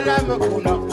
Hey,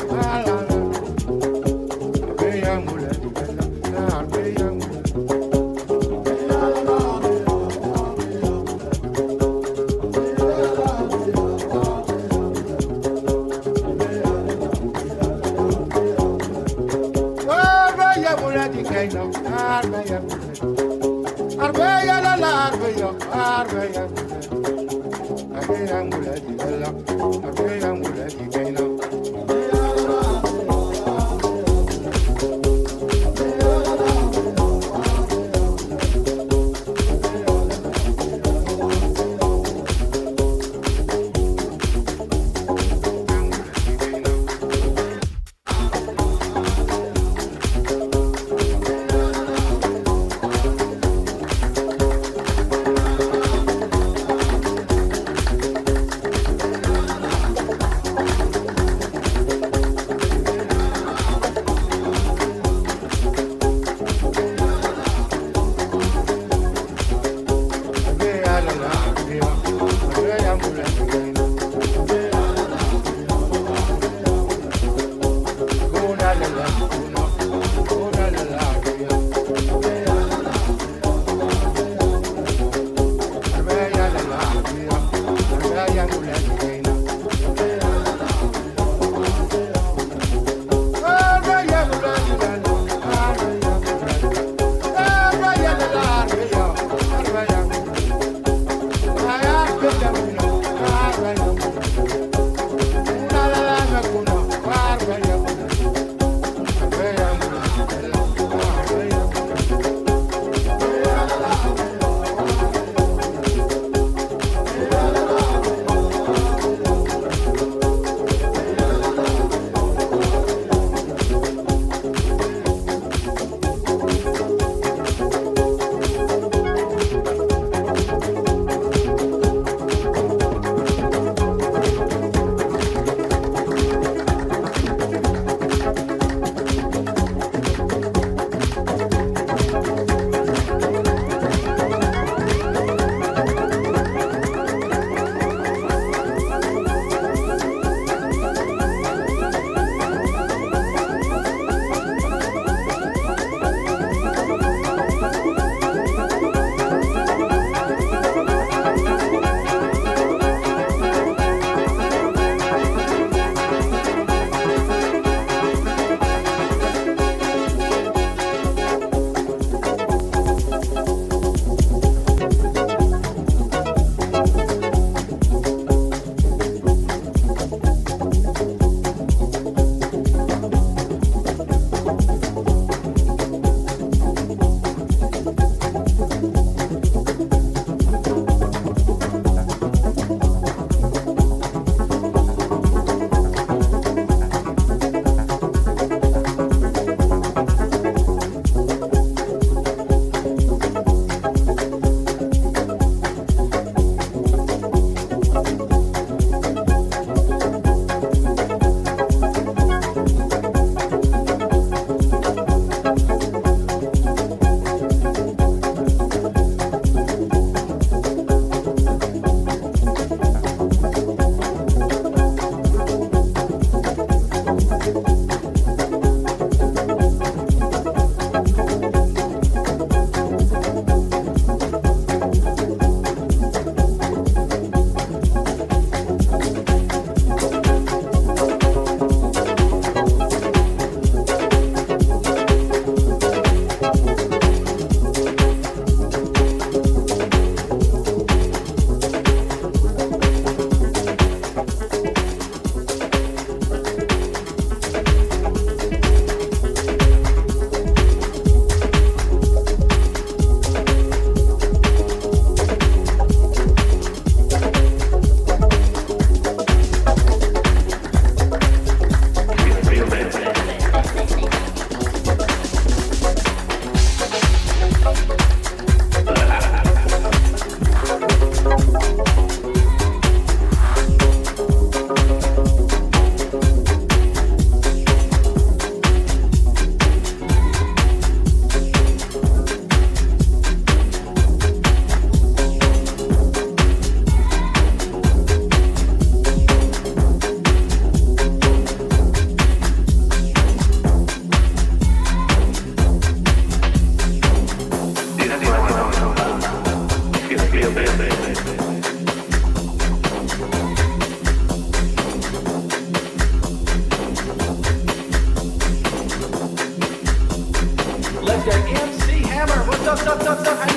Ledger MC Hammer.